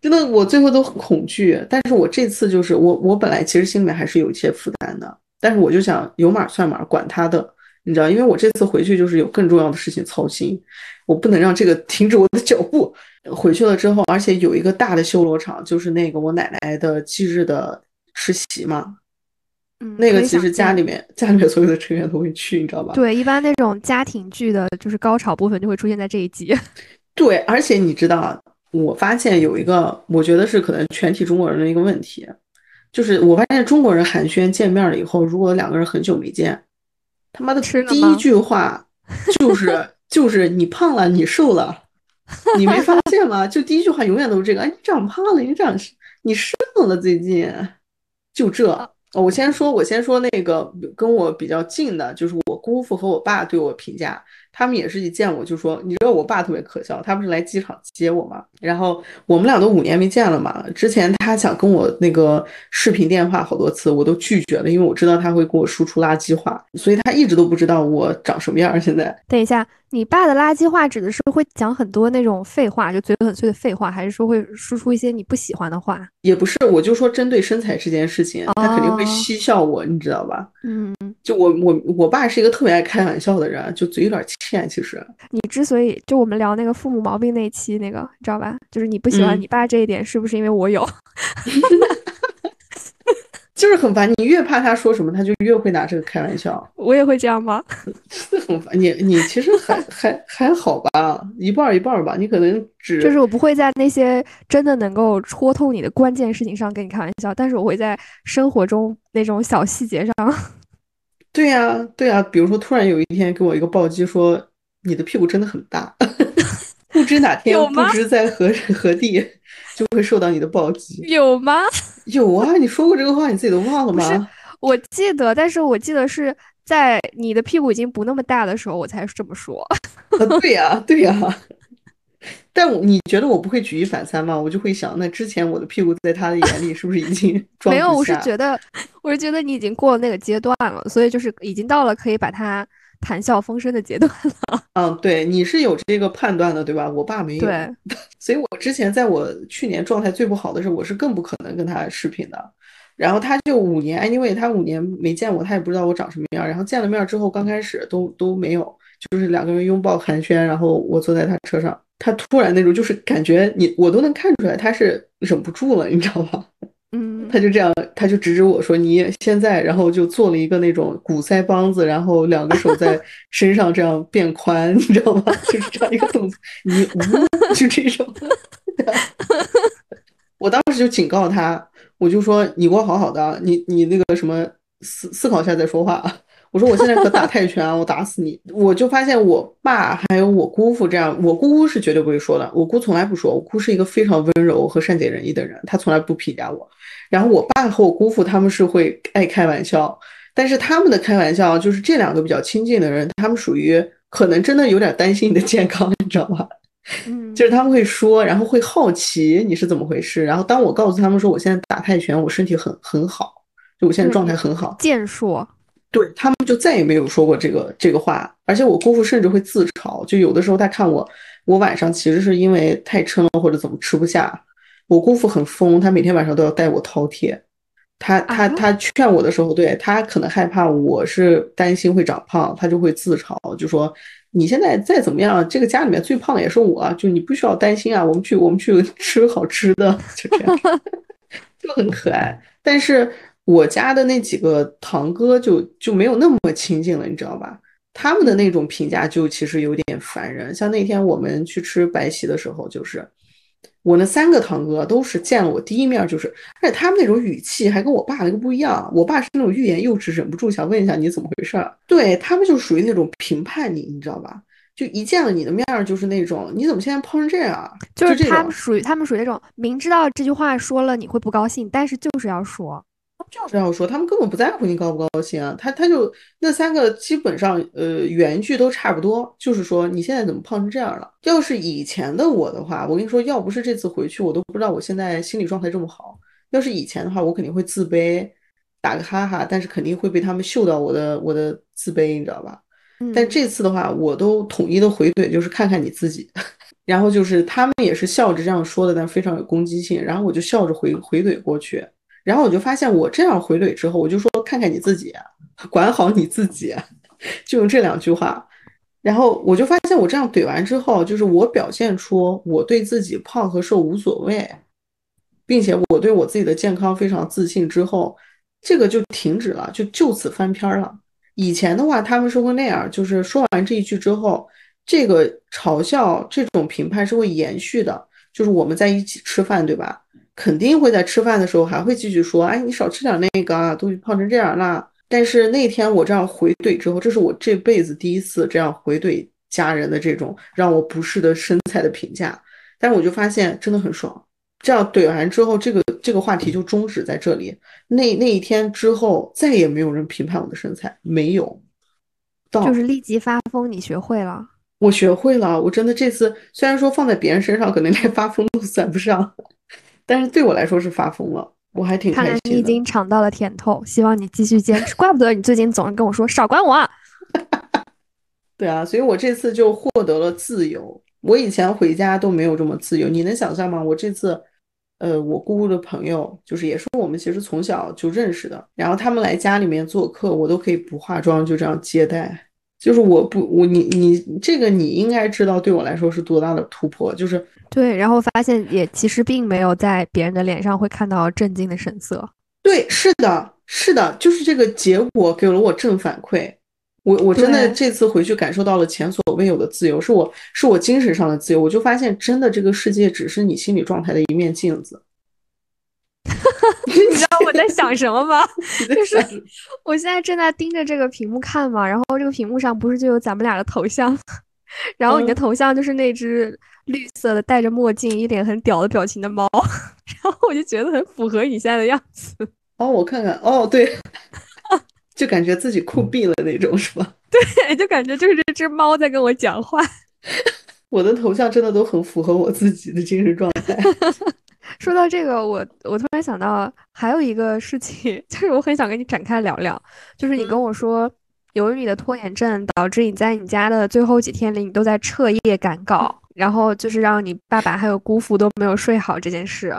真的，我最后都很恐惧。但是我这次就是我，我本来其实心里面还是有一些负担的。但是我就想有码算码，管他的，你知道，因为我这次回去就是有更重要的事情操心，我不能让这个停止我的脚步。回去了之后，而且有一个大的修罗场，就是那个我奶奶的忌日的吃席嘛。嗯，那个其实家里面家里面所有的成员都会去，你知道吧？对，一般那种家庭剧的，就是高潮部分就会出现在这一集。对，而且你知道。我发现有一个，我觉得是可能全体中国人的一个问题，就是我发现中国人寒暄见面了以后，如果两个人很久没见，他妈的第一句话就是就是你胖了，你瘦了，你没发 现吗？就第一句话永远都是这个，哎，你长胖了，你长你瘦了，最近就这。我先说，我先说那个跟我比较近的，就是我姑父和我爸对我评价。他们也是一见我就说，你知道我爸特别可笑，他不是来机场接我嘛，然后我们俩都五年没见了嘛。之前他想跟我那个视频电话好多次，我都拒绝了，因为我知道他会给我输出垃圾话，所以他一直都不知道我长什么样。现在，等一下。你爸的垃圾话指的是会讲很多那种废话，就嘴很碎的废话，还是说会输出一些你不喜欢的话？也不是，我就说针对身材这件事情，他肯定会嬉笑我，你知道吧？嗯，就我我我爸是一个特别爱开玩笑的人，就嘴有点欠。其实你之所以就我们聊那个父母毛病那一期那个，你知道吧？就是你不喜欢你爸这一点，是不是因为我有？就是很烦，你越怕他说什么，他就越会拿这个开玩笑。我也会这样吗？是 很烦你，你其实还还还好吧，一半一半吧。你可能只就是我不会在那些真的能够戳痛你的关键事情上跟你开玩笑，但是我会在生活中那种小细节上。对呀，对呀，比如说突然有一天给我一个暴击，说你的屁股真的很大，不知哪天不知在何何地。就会受到你的暴击，有吗？有啊，你说过这个话，你自己都忘了吗？不是，我记得，但是我记得是在你的屁股已经不那么大的时候，我才这么说。对呀，对呀。但我你觉得我不会举一反三吗？我就会想，那之前我的屁股在他的眼里是不是已经 装没有？我是觉得，我是觉得你已经过了那个阶段了，所以就是已经到了可以把他谈笑风生的阶段了。嗯，对，你是有这个判断的，对吧？我爸没有。对，所以我之前在我去年状态最不好的时候，我是更不可能跟他视频的。然后他就五年，anyway，他五年没见我，他也不知道我长什么样。然后见了面之后，刚开始都都没有，就是两个人拥抱寒暄。然后我坐在他车上，他突然那种就是感觉你我都能看出来他是忍不住了，你知道吧？嗯，他就这样，他就指指我说你现在，然后就做了一个那种鼓腮帮子，然后两个手在 身上这样变宽，你知道吗？就是这样一个动作，你呜，就这种。我当时就警告他。我就说你给我好好的，你你那个什么思思考一下再说话。我说我现在可打泰拳啊，我打死你。我就发现我爸还有我姑父这样，我姑姑是绝对不会说的，我姑从来不说。我姑是一个非常温柔和善解人意的人，她从来不评价我。然后我爸和我姑父他们是会爱开玩笑，但是他们的开玩笑就是这两个比较亲近的人，他们属于可能真的有点担心你的健康，你知道吧？嗯，就是他们会说，然后会好奇你是怎么回事。然后当我告诉他们说我现在打泰拳，我身体很很好，就我现在状态很好，健硕。对他们就再也没有说过这个这个话。而且我姑父甚至会自嘲，就有的时候他看我，我晚上其实是因为太撑了或者怎么吃不下。我姑父很疯，他每天晚上都要带我饕餮。他他他劝我的时候，对他可能害怕我是担心会长胖，他就会自嘲，就说。你现在再怎么样，这个家里面最胖的也是我，就你不需要担心啊。我们去，我们去吃好吃的，就这样，就很可爱。但是我家的那几个堂哥就就没有那么亲近了，你知道吧？他们的那种评价就其实有点烦人。像那天我们去吃白席的时候，就是。我那三个堂哥都是见了我第一面就是，而且他们那种语气还跟我爸那个不一样。我爸是那种欲言又止，忍不住想问一下你怎么回事儿。对他们就属于那种评判你，你知道吧？就一见了你的面儿就是那种你怎么现在胖成这样？就是他们属于他们属于那种明知道这句话说了你会不高兴，但是就是要说。就是要说，他们根本不在乎你高不高兴啊！他他就那三个基本上呃原句都差不多，就是说你现在怎么胖成这样了？要是以前的我的话，我跟你说，要不是这次回去，我都不知道我现在心理状态这么好。要是以前的话，我肯定会自卑，打个哈哈，但是肯定会被他们嗅到我的我的自卑，你知道吧？但这次的话，我都统一的回怼，就是看看你自己。然后就是他们也是笑着这样说的，但非常有攻击性。然后我就笑着回回怼过去。然后我就发现，我这样回怼之后，我就说看看你自己，管好你自己，就用这两句话。然后我就发现，我这样怼完之后，就是我表现出我对自己胖和瘦无所谓，并且我对我自己的健康非常自信之后，这个就停止了，就就此翻篇了。以前的话，他们是会那样，就是说完这一句之后，这个嘲笑这种评判是会延续的，就是我们在一起吃饭，对吧？肯定会在吃饭的时候还会继续说，哎，你少吃点那个啊，都胖成这样了。但是那天我这样回怼之后，这是我这辈子第一次这样回怼家人的这种让我不适的身材的评价。但是我就发现真的很爽，这样怼完之后，这个这个话题就终止在这里。那那一天之后，再也没有人评判我的身材，没有。到就是立即发疯，你学会了？我学会了，我真的这次虽然说放在别人身上可能连发疯都算不上。但是对我来说是发疯了，我还挺开心的。看来你已经尝到了甜头，希望你继续坚持。怪不得你最近总是跟我说少管我。对啊，所以我这次就获得了自由。我以前回家都没有这么自由，你能想象吗？我这次，呃，我姑姑的朋友就是也是我们其实从小就认识的，然后他们来家里面做客，我都可以不化妆就这样接待。就是我不我你你这个你应该知道，对我来说是多大的突破。就是对，然后发现也其实并没有在别人的脸上会看到震惊的神色。对，是的，是的，就是这个结果给了我正反馈。我我真的这次回去感受到了前所未有的自由，是我是我精神上的自由。我就发现，真的这个世界只是你心理状态的一面镜子。你知道我在想什么吗？就是我现在正在盯着这个屏幕看嘛，然后这个屏幕上不是就有咱们俩的头像，然后你的头像就是那只绿色的戴着墨镜、一脸很屌的表情的猫，然后我就觉得很符合你现在的样子。哦，我看看，哦，对，就感觉自己酷毙了那种，是吧？对，就感觉就是这只猫在跟我讲话。我的头像真的都很符合我自己的精神状态。说到这个，我我突然想到还有一个事情，就是我很想跟你展开聊聊，就是你跟我说，由于你的拖延症，导致你在你家的最后几天里，你都在彻夜赶稿，然后就是让你爸爸还有姑父都没有睡好这件事。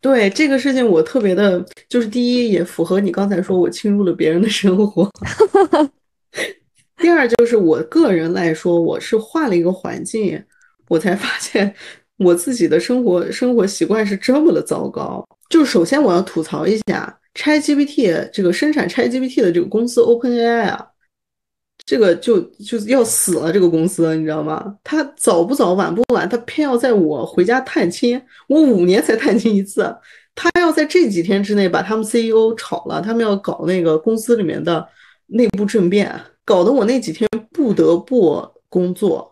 对这个事情，我特别的，就是第一也符合你刚才说我侵入了别人的生活。第二就是我个人来说，我是换了一个环境，我才发现我自己的生活生活习惯是这么的糟糕。就是首先我要吐槽一下，ChatGPT 这个生产 ChatGPT 的这个公司 OpenAI 啊。这个就就是要死了，这个公司你知道吗？他早不早，晚不晚，他偏要在我回家探亲，我五年才探亲一次，他要在这几天之内把他们 CEO 炒了，他们要搞那个公司里面的内部政变，搞得我那几天不得不工作，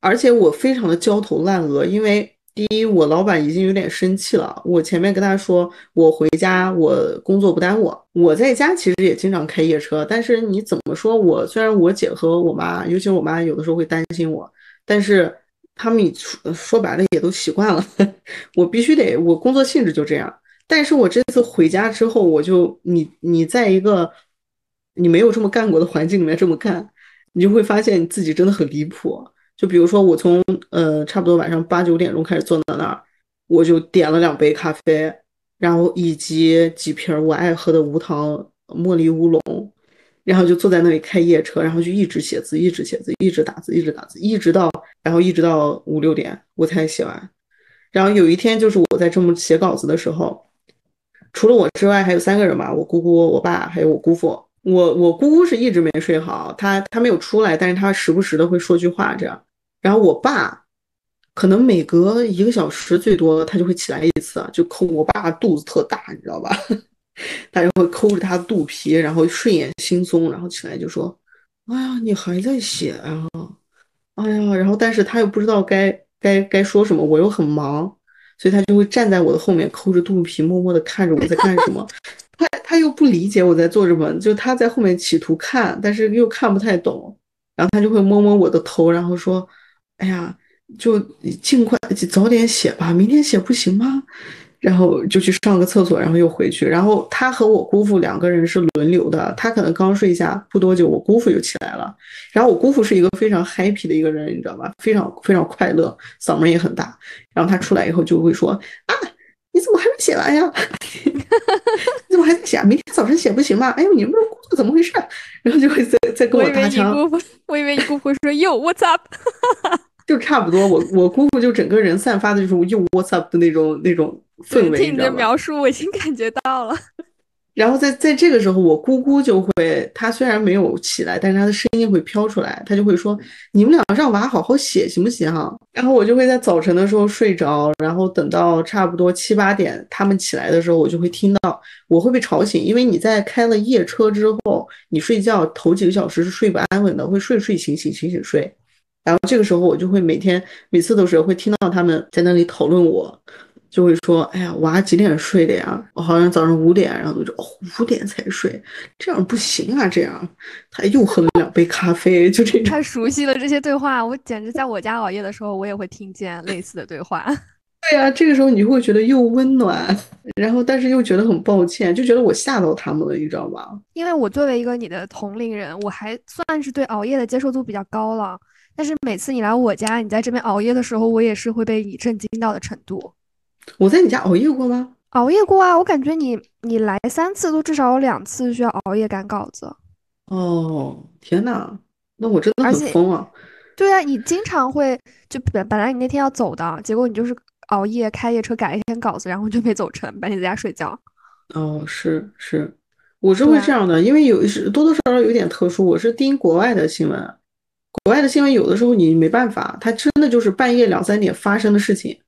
而且我非常的焦头烂额，因为。第一，我老板已经有点生气了。我前面跟他说，我回家，我工作不耽误。我在家其实也经常开夜车，但是你怎么说？我虽然我姐和我妈，尤其我妈，有的时候会担心我，但是他们说说白了也都习惯了。我必须得，我工作性质就这样。但是我这次回家之后，我就你你在一个你没有这么干过的环境里面这么干，你就会发现你自己真的很离谱。就比如说，我从呃差不多晚上八九点钟开始坐在那儿，我就点了两杯咖啡，然后以及几瓶我爱喝的无糖茉莉乌龙，然后就坐在那里开夜车，然后就一直写字，一直写字，一直打字，一直打字，一直到然后一直到五六点我才写完。然后有一天就是我在这么写稿子的时候，除了我之外还有三个人吧，我姑姑、我爸还有我姑父。我我姑姑是一直没睡好，她她没有出来，但是她时不时的会说句话这样。然后我爸可能每隔一个小时最多他就会起来一次，就抠我爸肚子特大，你知道吧？他就会抠着他肚皮，然后睡眼惺忪，然后起来就说：“哎呀，你还在写啊？哎呀！”然后但是他又不知道该该该说什么，我又很忙，所以他就会站在我的后面抠着肚皮，默默的看着我在干什么。他他又不理解我在做什么，就他在后面企图看，但是又看不太懂，然后他就会摸摸我的头，然后说。哎呀，就尽快早点写吧，明天写不行吗？然后就去上个厕所，然后又回去。然后他和我姑父两个人是轮流的，他可能刚睡下不多久，我姑父就起来了。然后我姑父是一个非常 happy 的一个人，你知道吧？非常非常快乐，嗓门也很大。然后他出来以后就会说：“啊，你怎么还没写完呀？你怎么还在写？明天早晨写不行吗？哎呦，你们这工作怎么回事？”然后就会再再跟我搭腔。我以为你姑父说：“Yo，what's up？” 就差不多，我我姑姑就整个人散发的就是又 what's up 的那种那种氛围，听你的描述，我已经感觉到了。然后在在这个时候，我姑姑就会，她虽然没有起来，但是她的声音会飘出来，她就会说：“你们两个让娃好好写，行不行？”然后我就会在早晨的时候睡着，然后等到差不多七八点他们起来的时候，我就会听到，我会被吵醒，因为你在开了夜车之后，你睡觉头几个小时是睡不安稳的，会睡睡醒醒醒醒睡。然后这个时候我就会每天每次都是会听到他们在那里讨论我，就会说：“哎呀，娃几点睡的呀？我好像早上五点。”然后就说：“哦，五点才睡，这样不行啊！”这样他又喝了两杯咖啡，就这种。太熟悉了这些对话，我简直在我家熬夜的时候，我也会听见类似的对话。对呀，这个时候你会觉得又温暖，然后但是又觉得很抱歉，就觉得我吓到他们了，你知道吧？因为我作为一个你的同龄人，我还算是对熬夜的接受度比较高了。但是每次你来我家，你在这边熬夜的时候，我也是会被你震惊到的程度。我在你家熬夜过吗？熬夜过啊！我感觉你你来三次都至少有两次需要熬夜赶稿子。哦，天哪，那我真的很疯啊！对啊，你经常会就本本来你那天要走的，结果你就是熬夜开夜车改一天稿子，然后就没走成，把你在家睡觉。哦，是是，我是会这样的，因为有是多多少少有点特殊，我是盯国外的新闻。国外的新闻有的时候你没办法，它真的就是半夜两三点发生的事情，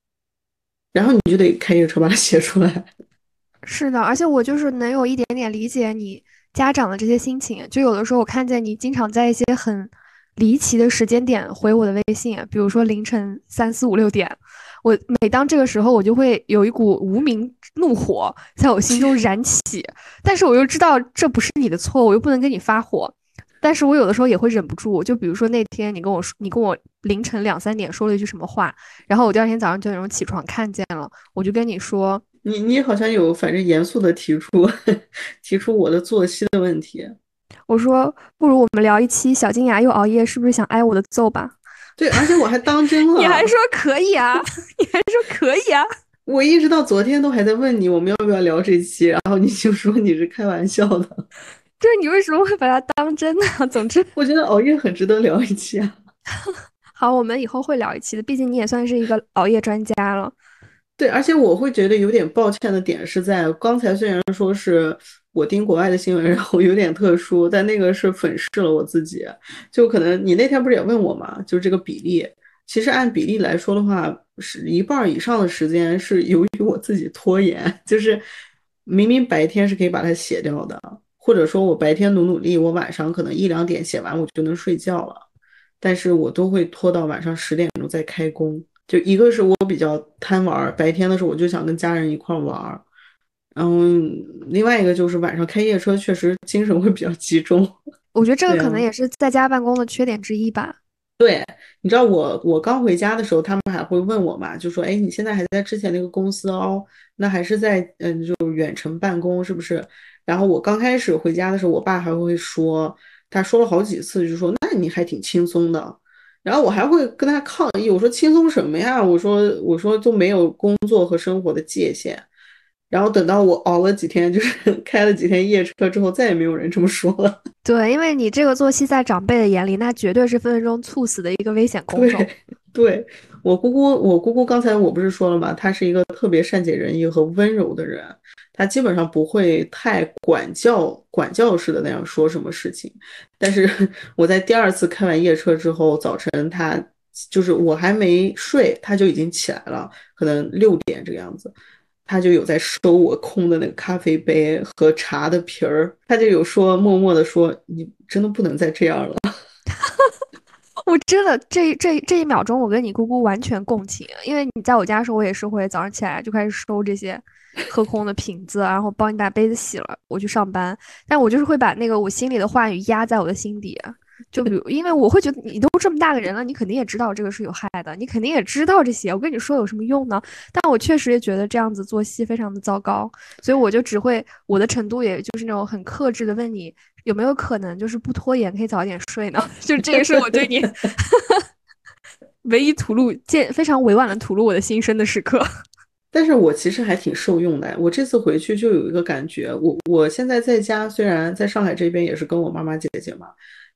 然后你就得开夜车把它写出来。是的，而且我就是能有一点点理解你家长的这些心情。就有的时候我看见你经常在一些很离奇的时间点回我的微信，比如说凌晨三四五六点，我每当这个时候，我就会有一股无名怒火在我心中燃起，但是我又知道这不是你的错，我又不能跟你发火。但是我有的时候也会忍不住，就比如说那天你跟我说，你跟我凌晨两三点说了一句什么话，然后我第二天早上九点钟起床看见了，我就跟你说，你你好像有反正严肃的提出 提出我的作息的问题，我说不如我们聊一期小金牙又熬夜，是不是想挨我的揍吧？对，而且我还当真了。你还说可以啊？你还说可以啊？我一直到昨天都还在问你我们要不要聊这期，然后你就说你是开玩笑的。就是你为什么会把它当真呢？总之，我觉得熬夜很值得聊一期啊。好，我们以后会聊一期的，毕竟你也算是一个熬夜专家了。对，而且我会觉得有点抱歉的点是在刚才，虽然说是我盯国外的新闻，然后有点特殊，但那个是粉饰了我自己。就可能你那天不是也问我嘛？就这个比例，其实按比例来说的话，是一半以上的时间是由于我自己拖延，就是明明白天是可以把它写掉的。或者说我白天努努力，我晚上可能一两点写完，我就能睡觉了。但是我都会拖到晚上十点钟再开工。就一个是我比较贪玩，白天的时候我就想跟家人一块玩。嗯，另外一个就是晚上开夜车，确实精神会比较集中。我觉得这个可能也是在家办公的缺点之一吧。对，你知道我我刚回家的时候，他们还会问我嘛，就说：“哎，你现在还在之前那个公司哦？那还是在嗯，就远程办公是不是？”然后我刚开始回家的时候，我爸还会说，他说了好几次，就说那你还挺轻松的。然后我还会跟他抗议，我说轻松什么呀？我说我说就没有工作和生活的界限。然后等到我熬了几天，就是 开了几天夜车之后，再也没有人这么说了。对，因为你这个作息在长辈的眼里，那绝对是分分钟猝死的一个危险工种。对我姑姑，我姑姑刚才我不是说了吗？她是一个特别善解人意和温柔的人，她基本上不会太管教、管教式的那样说什么事情。但是我在第二次开完夜车之后，早晨她就是我还没睡，她就已经起来了，可能六点这个样子。他就有在收我空的那个咖啡杯和茶的瓶儿，他就有说默默的说：“你真的不能再这样了。”我真的这这这一秒钟，我跟你姑姑完全共情，因为你在我家的时候，我也是会早上起来就开始收这些喝 空的瓶子，然后帮你把杯子洗了，我去上班。但我就是会把那个我心里的话语压在我的心底。就比如，因为我会觉得你都这么大个人了，你肯定也知道这个是有害的，你肯定也知道这些。我跟你说有什么用呢？但我确实也觉得这样子作息非常的糟糕，所以我就只会我的程度，也就是那种很克制的问你有没有可能就是不拖延可以早点睡呢？就这个是我对你 唯一吐露、见非常委婉的吐露我的心声的时刻。但是我其实还挺受用的。我这次回去就有一个感觉，我我现在在家，虽然在上海这边也是跟我妈妈姐姐嘛。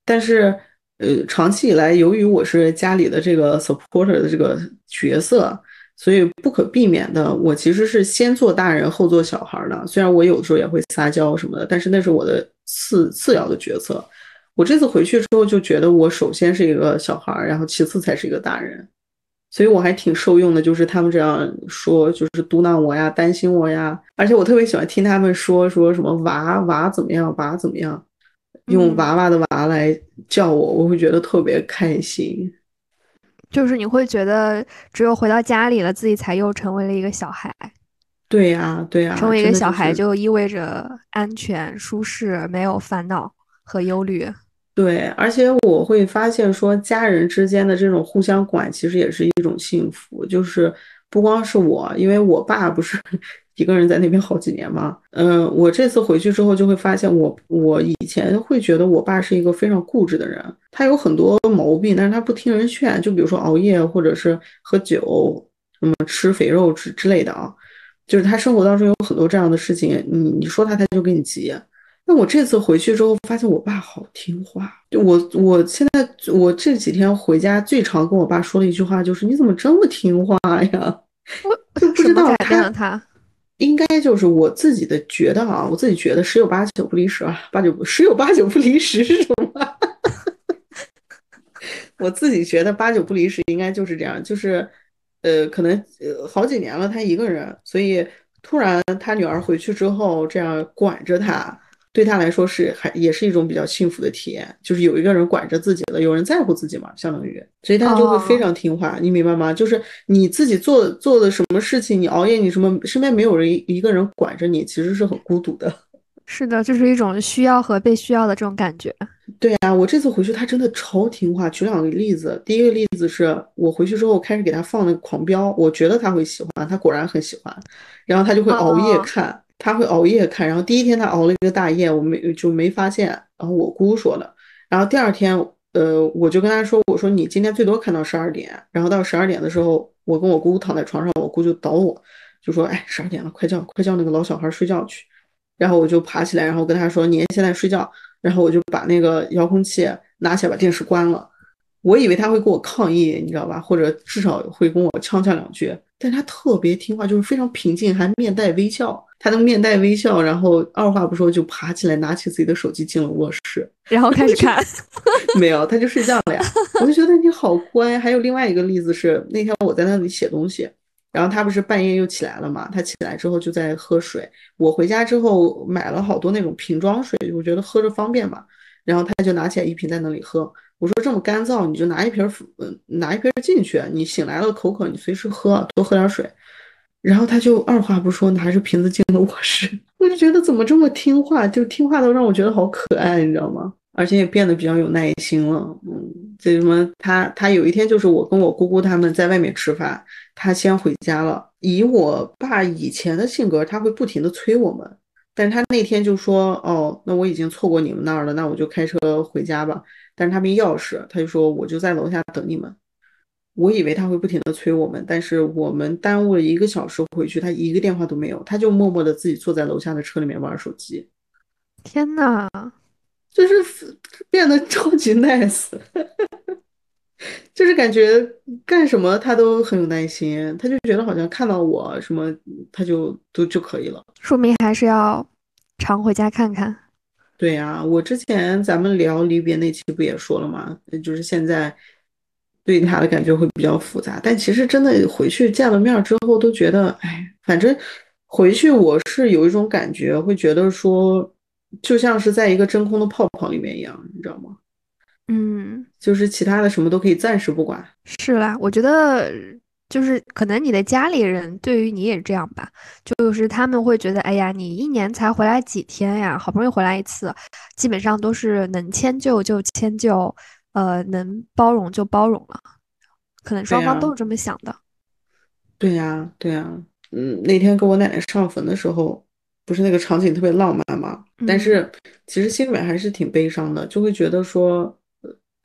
但是，呃，长期以来，由于我是家里的这个 supporter 的这个角色，所以不可避免的，我其实是先做大人后做小孩的。虽然我有的时候也会撒娇什么的，但是那是我的次次要的角色。我这次回去之后就觉得，我首先是一个小孩儿，然后其次才是一个大人。所以我还挺受用的，就是他们这样说，就是嘟囔我呀，担心我呀。而且我特别喜欢听他们说说什么娃娃怎么样，娃怎么样。用娃娃的娃来叫我，我会觉得特别开心。就是你会觉得，只有回到家里了，自己才又成为了一个小孩。对呀，对呀，成为一个小孩就意味着安全、舒适，没有烦恼和忧虑。对，而且我会发现说，家人之间的这种互相管，其实也是一种幸福。就是不光是我，因为我爸不是。一个人在那边好几年嘛，嗯，我这次回去之后就会发现，我我以前会觉得我爸是一个非常固执的人，他有很多毛病，但是他不听人劝，就比如说熬夜或者是喝酒，什么吃肥肉之之类的啊，就是他生活当中有很多这样的事情，你你说他他就给你急。那我这次回去之后发现我爸好听话，就我我现在我这几天回家最常跟我爸说的一句话就是你怎么这么听话呀？我就不知道他。应该就是我自己的觉得啊，我自己觉得十有八九不离十啊，八九不十有八九不离十是什么？我自己觉得八九不离十应该就是这样，就是呃，可能呃好几年了他一个人，所以突然他女儿回去之后这样管着他。对他来说是还也是一种比较幸福的体验，就是有一个人管着自己了，有人在乎自己嘛，相当于，所以他就会非常听话，你明白吗？就是你自己做做的什么事情，你熬夜，你什么身边没有人一个人管着你，其实是很孤独的。是的，就是一种需要和被需要的这种感觉。对啊，我这次回去他真的超听话。举两个例子，第一个例子是我回去之后开始给他放那个狂飙，我觉得他会喜欢，他果然很喜欢，然后他就会熬夜看。他会熬夜看，然后第一天他熬了一个大夜，我没就没发现，然后我姑说的。然后第二天，呃，我就跟他说，我说你今天最多看到十二点。然后到十二点的时候，我跟我姑姑躺在床上，我姑就捣我，就说，哎，十二点了，快叫快叫那个老小孩睡觉去。然后我就爬起来，然后跟他说，您现在睡觉。然后我就把那个遥控器拿起来，把电视关了。我以为他会跟我抗议，你知道吧？或者至少会跟我呛呛两句。但他特别听话，就是非常平静，还面带微笑。他能面带微笑，然后二话不说就爬起来，拿起自己的手机进了卧室，然后开始看。没有，他就睡觉了呀。我就觉得你好乖。还有另外一个例子是，那天我在那里写东西，然后他不是半夜又起来了嘛？他起来之后就在喝水。我回家之后买了好多那种瓶装水，我觉得喝着方便嘛。然后他就拿起来一瓶在那里喝。我说这么干燥，你就拿一瓶，嗯，拿一瓶进去。你醒来了口渴，你随时喝，多喝点水。然后他就二话不说，拿着瓶子进了卧室。我就觉得怎么这么听话，就听话到让我觉得好可爱，你知道吗？而且也变得比较有耐心了。嗯，这什么？他他有一天就是我跟我姑姑他们在外面吃饭，他先回家了。以我爸以前的性格，他会不停的催我们。但是他那天就说：“哦，那我已经错过你们那儿了，那我就开车回家吧。”但是他没钥匙，他就说我就在楼下等你们。我以为他会不停的催我们，但是我们耽误了一个小时回去，他一个电话都没有，他就默默的自己坐在楼下的车里面玩手机。天呐，就是变得超级 nice，就是感觉干什么他都很有耐心，他就觉得好像看到我什么他就都就可以了。说明还是要常回家看看。对呀，我之前咱们聊离别那期不也说了吗？就是现在对他的感觉会比较复杂，但其实真的回去见了面之后，都觉得，哎，反正回去我是有一种感觉，会觉得说，就像是在一个真空的泡泡里面一样，你知道吗？嗯，就是其他的什么都可以暂时不管。是啦，我觉得。就是可能你的家里人对于你也这样吧，就是他们会觉得，哎呀，你一年才回来几天呀，好不容易回来一次，基本上都是能迁就就迁就，呃，能包容就包容了，可能双方都是这么想的。对呀，对呀，嗯，那天跟我奶奶上坟的时候，不是那个场景特别浪漫吗？但是其实心里面还是挺悲伤的，就会觉得说。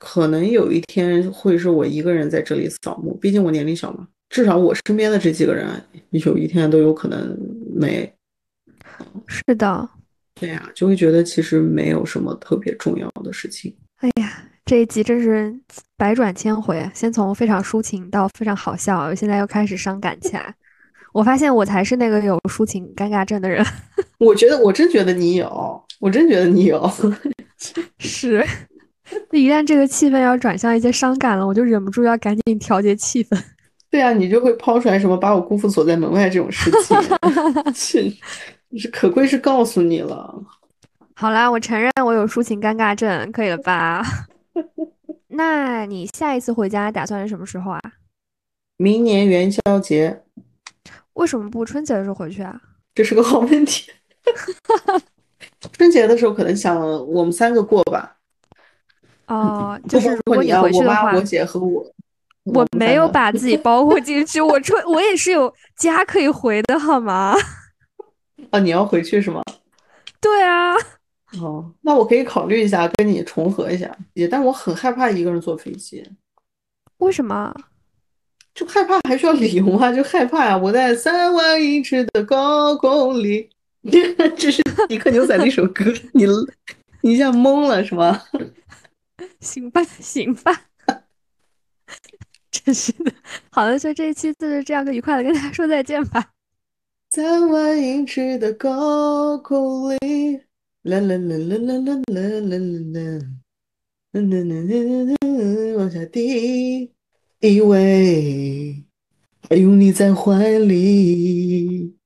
可能有一天会是我一个人在这里扫墓，毕竟我年龄小嘛。至少我身边的这几个人，有一天都有可能没。是的，对呀，就会觉得其实没有什么特别重要的事情。哎呀，这一集真是百转千回，先从非常抒情到非常好笑，现在又开始伤感起来。我发现我才是那个有抒情尴尬症的人。我觉得，我真觉得你有，我真觉得你有，是。那一旦这个气氛要转向一些伤感了，我就忍不住要赶紧调节气氛。对啊，你就会抛出来什么把我姑父锁在门外这种事情，是是可贵是告诉你了。好啦，我承认我有抒情尴尬症，可以了吧？那你下一次回家打算是什么时候啊？明年元宵节。为什么不春节的时候回去啊？这是个好问题。春节的时候可能想我们三个过吧。哦，就是如果你回去的话，我姐和我，我没有把自己包括进去。我出我也是有家可以回的，好吗？啊，你要回去是吗？对啊。哦，那我可以考虑一下跟你重合一下，也，但我很害怕一个人坐飞机。为什么？就害怕还需要理由吗？就害怕呀！我在三万英尺的高空里，这是迪克牛仔的一首歌，你你一下懵了是吗？行吧，行吧，真是的。好的，就这一期就是这样，个愉快的跟大家说再见吧。三万英尺的高空里，啦啦啦啦啦啦啦啦啦，啦啦啦啦啦，往下滴，依偎，还有你在怀里。